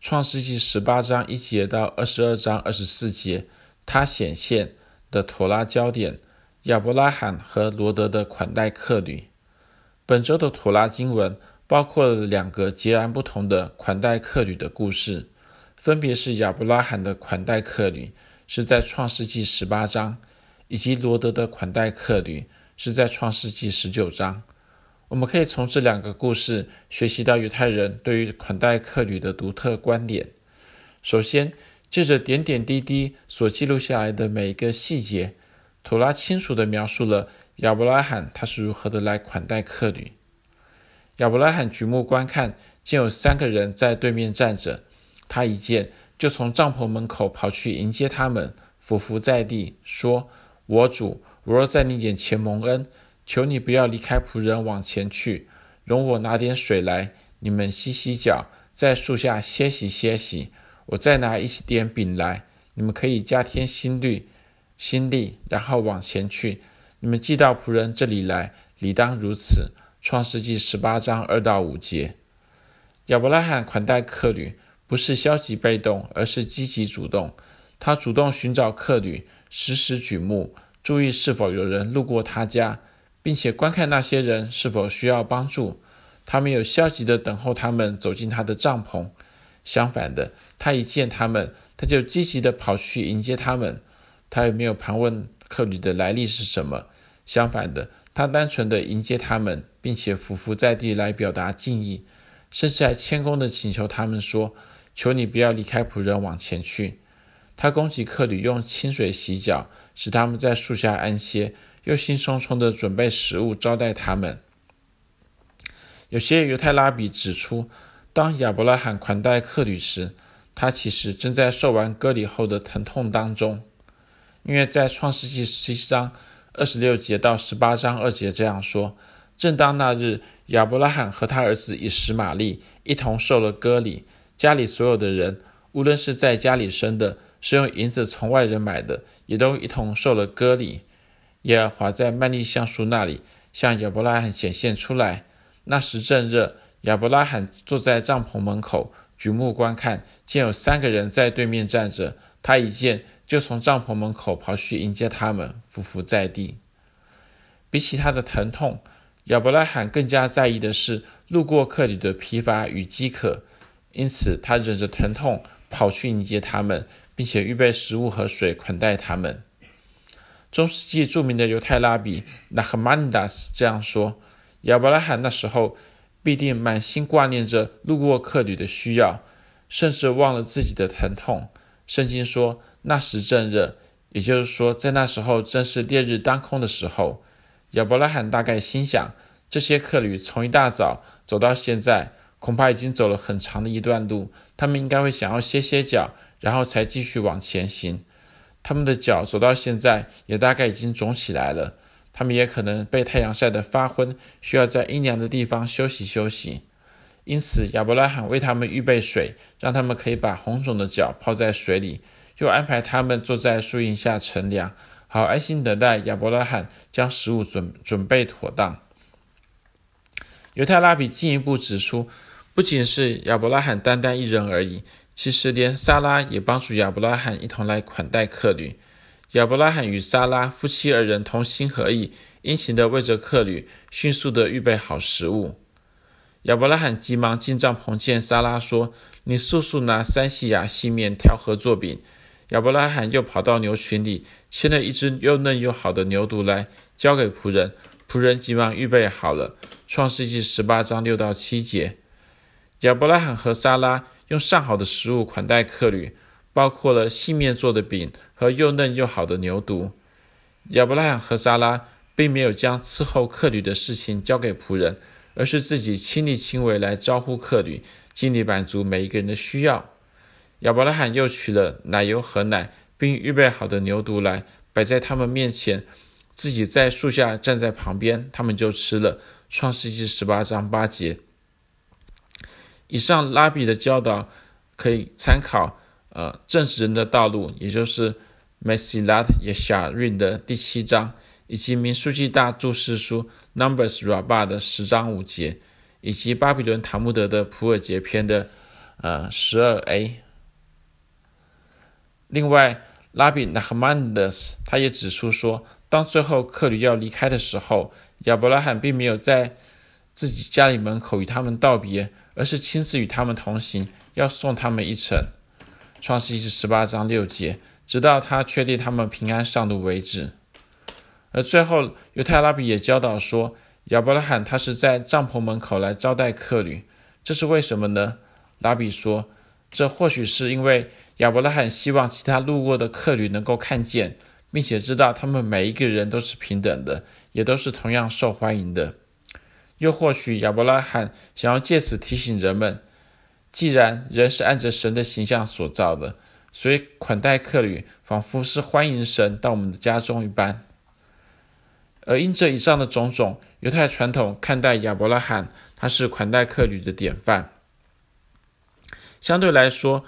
创世纪十八章一节到二十二章二十四节，他显现的妥拉焦点，亚伯拉罕和罗德的款待客旅。本周的妥拉经文包括了两个截然不同的款待客旅的故事，分别是亚伯拉罕的款待客旅是在创世纪十八章，以及罗德的款待客旅是在创世纪十九章。我们可以从这两个故事学习到犹太人对于款待客旅的独特观点。首先，借着点点滴滴所记录下来的每一个细节，图拉清楚地描述了亚伯拉罕他是如何的来款待客旅。亚伯拉罕举目观看，见有三个人在对面站着，他一见就从帐篷门口跑去迎接他们，俯伏在地说：“我主，我若在你眼前蒙恩。”求你不要离开仆人往前去，容我拿点水来，你们洗洗脚，在树下歇息歇息。我再拿一点饼来，你们可以加添心力，心力，然后往前去。你们寄到仆人这里来，理当如此。创世纪十八章二到五节。亚伯拉罕款待客旅，不是消极被动，而是积极主动。他主动寻找客旅，时时举目，注意是否有人路过他家。并且观看那些人是否需要帮助，他没有消极地等候他们走进他的帐篷，相反的，他一见他们，他就积极地跑去迎接他们。他也没有盘问客旅的来历是什么，相反的，他单纯地迎接他们，并且俯伏在地来表达敬意，甚至还谦恭地请求他们说：“求你不要离开仆人往前去。”他供给客旅用清水洗脚，使他们在树下安歇。又兴冲冲地准备食物招待他们。有些犹太拉比指出，当亚伯拉罕款待客旅时，他其实正在受完割礼后的疼痛当中，因为在创世纪十七章二十六节到十八章二节这样说：正当那日，亚伯拉罕和他儿子以实玛利一同受了割礼，家里所有的人，无论是在家里生的，是用银子从外人买的，也都一同受了割礼。耶和华在曼利橡树那里向亚伯拉罕显现出来。那时正热，亚伯拉罕坐在帐篷门口，举目观看，见有三个人在对面站着。他一见，就从帐篷门口跑去迎接他们，俯伏在地。比起他的疼痛，亚伯拉罕更加在意的是路过客旅的疲乏与饥渴，因此他忍着疼痛跑去迎接他们，并且预备食物和水款待他们。中世纪著名的犹太拉比纳赫曼达斯这样说：“亚伯拉罕那时候必定满心挂念着路过客旅的需要，甚至忘了自己的疼痛。圣经说那时正热，也就是说在那时候正是烈日当空的时候。亚伯拉罕大概心想，这些客旅从一大早走到现在，恐怕已经走了很长的一段路，他们应该会想要歇歇脚，然后才继续往前行。”他们的脚走到现在也大概已经肿起来了，他们也可能被太阳晒得发昏，需要在阴凉的地方休息休息。因此，亚伯拉罕为他们预备水，让他们可以把红肿的脚泡在水里，又安排他们坐在树荫下乘凉，好安心等待亚伯拉罕将食物准准备妥当。犹太拉比进一步指出，不仅是亚伯拉罕单单一人而已。其实，连撒拉也帮助亚伯拉罕一同来款待客旅。亚伯拉罕与撒拉夫妻二人同心合意，殷勤地为着客旅迅速地预备好食物。亚伯拉罕急忙进帐篷见撒拉，说：“你速速拿三细亚细面调和做饼。”亚伯拉罕又跑到牛群里牵了一只又嫩又好的牛犊来，交给仆人。仆人急忙预备好了。创世纪十八章六到七节。亚伯拉罕和撒拉用上好的食物款待客旅，包括了细面做的饼和又嫩又好的牛犊。亚伯拉罕和撒拉并没有将伺候客旅的事情交给仆人，而是自己亲力亲为来招呼客旅，尽力满足每一个人的需要。亚伯拉罕又取了奶油和奶，并预备好的牛犊来摆在他们面前，自己在树下站在旁边，他们就吃了。创世纪十八章八节。以上拉比的教导可以参考，呃，正直人的道路，也就是《Mesilat Yesharim》的第七章，以及民数记大注释书《Numbers Rabba》的十章五节，以及巴比伦塔木德的普尔节篇的呃十二 a。另外，拉比纳赫曼德斯他也指出说，当最后客旅要离开的时候，亚伯拉罕并没有在自己家里门口与他们道别，而是亲自与他们同行，要送他们一程。创世记十八章六节，直到他确定他们平安上路为止。而最后，犹太拉比也教导说，亚伯拉罕他是在帐篷门口来招待客旅，这是为什么呢？拉比说，这或许是因为亚伯拉罕希望其他路过的客旅能够看见，并且知道他们每一个人都是平等的，也都是同样受欢迎的。又或许亚伯拉罕想要借此提醒人们。既然人是按着神的形象所造的，所以款待客旅仿佛是欢迎神到我们的家中一般。而因这以上的种种，犹太传统看待亚伯拉罕，他是款待客旅的典范。相对来说，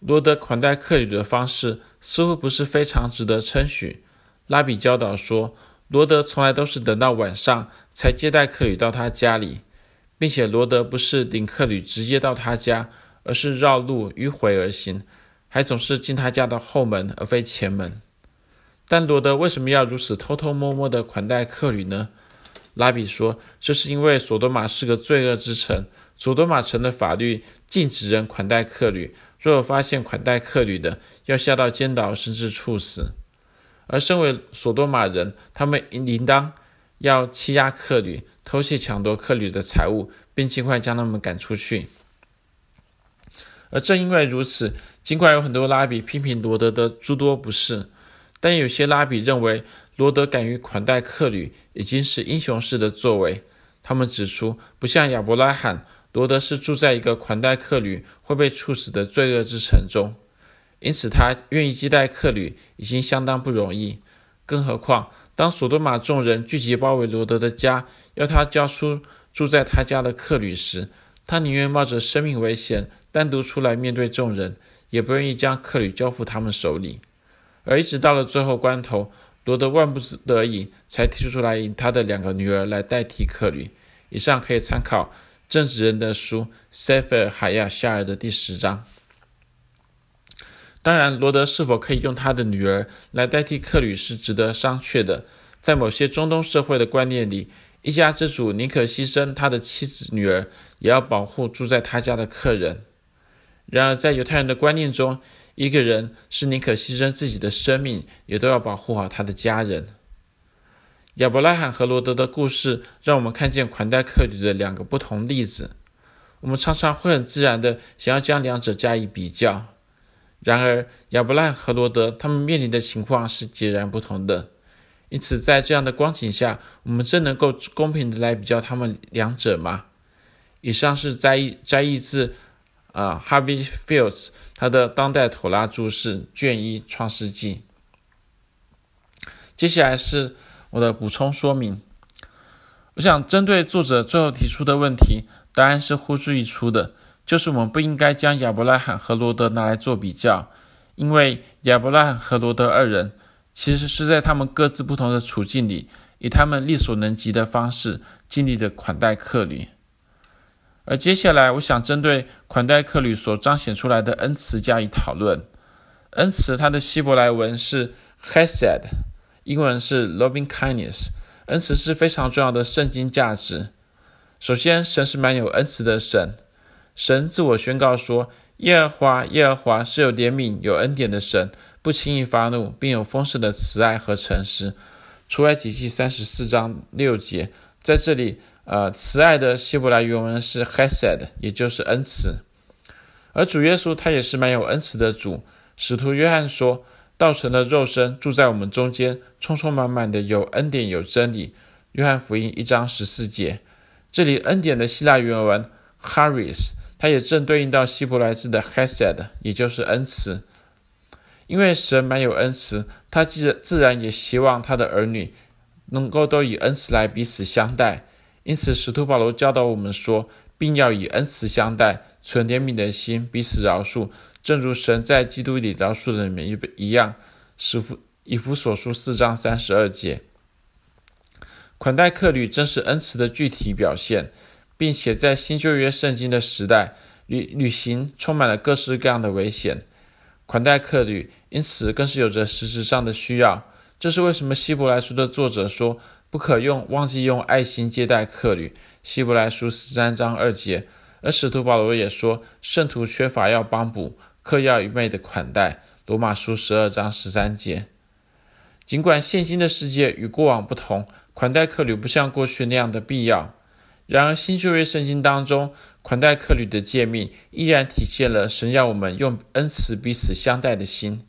罗德款待客旅的方式似乎不是非常值得称许。拉比教导说，罗德从来都是等到晚上才接待客旅到他家里。并且罗德不是领客旅直接到他家，而是绕路迂回而行，还总是进他家的后门而非前门。但罗德为什么要如此偷偷摸摸地款待客旅呢？拉比说，这是因为索多玛是个罪恶之城，索多玛城的法律禁止人款待客旅，若有发现款待客旅的，要下到监牢甚至处死。而身为索多玛人，他们应当要欺压客旅。偷窃、抢夺客旅的财物，并尽快将他们赶出去。而正因为如此，尽管有很多拉比批评罗德的诸多不是，但有些拉比认为罗德敢于款待客旅，已经是英雄式的作为。他们指出，不像亚伯拉罕，罗德是住在一个款待客旅会被处死的罪恶之城中，因此他愿意接待客旅已经相当不容易。更何况，当索多玛众人聚集包围罗德的家，要他交出住在他家的客旅时，他宁愿冒着生命危险单独出来面对众人，也不愿意将客旅交付他们手里。而一直到了最后关头，罗德万不得已才提出出来，以他的两个女儿来代替客旅。以上可以参考《正直人的书》塞菲尔海亚夏尔的第十章。当然，罗德是否可以用他的女儿来代替客旅是值得商榷的。在某些中东社会的观念里，一家之主宁可牺牲他的妻子、女儿，也要保护住在他家的客人。然而，在犹太人的观念中，一个人是宁可牺牲自己的生命，也都要保护好他的家人。亚伯拉罕和罗德的故事，让我们看见款待客旅的两个不同例子。我们常常会很自然地想要将两者加以比较。然而，亚伯拉罕和罗德他们面临的情况是截然不同的。因此，在这样的光景下，我们真能够公平地来比较他们两者吗？以上是摘摘译自啊、呃、Harvey Fields 他的《当代妥拉注释》卷一《创世纪》。接下来是我的补充说明。我想针对作者最后提出的问题，答案是呼之欲出的。就是我们不应该将亚伯拉罕和罗德拿来做比较，因为亚伯拉罕和罗德二人其实是在他们各自不同的处境里，以他们力所能及的方式尽力的款待客旅。而接下来，我想针对款待客旅所彰显出来的恩慈加以讨论。恩慈它的希伯来文是 hesed，英文是 Loving Kindness。恩慈是非常重要的圣经价值。首先，神是蛮有恩慈的神。神自我宣告说：“耶和华，耶和华是有怜悯、有恩典的神，不轻易发怒，并有丰盛的慈爱和诚实。”出埃及记三十四章六节，在这里，呃，慈爱的希伯来原文是 hesed，也就是恩慈。而主耶稣他也是蛮有恩慈的主。使徒约翰说：“道成的肉身，住在我们中间，充充满满的有恩典有真理。”约翰福音一章十四节。这里恩典的希腊原文 Charis。它也正对应到希伯来字的 hesed，也就是恩慈。因为神满有恩慈，他自自然也希望他的儿女能够都以恩慈来彼此相待。因此，使徒保罗教导我们说，并要以恩慈相待，存怜悯的心，彼此饶恕，正如神在基督里饶恕了你们一样。使徒以弗所书四章三十二节，款待客旅正是恩慈的具体表现。并且在新旧约圣经的时代，旅旅行充满了各式各样的危险，款待客旅因此更是有着实质上的需要。这是为什么希伯来书的作者说不可用忘记用爱心接待客旅。希伯来书十三章二节，而使徒保罗也说圣徒缺乏要帮补，客要愚昧的款待。罗马书十二章十三节。尽管现今的世界与过往不同，款待客旅不像过去那样的必要。然而，新旧约圣经当中款待客旅的诫命，依然体现了神要我们用恩慈彼此相待的心。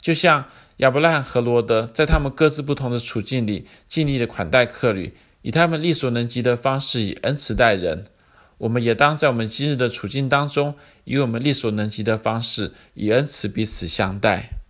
就像亚伯拉罕和罗德在他们各自不同的处境里，尽力的款待客旅，以他们力所能及的方式以恩慈待人。我们也当在我们今日的处境当中，以我们力所能及的方式，以恩慈彼此相待。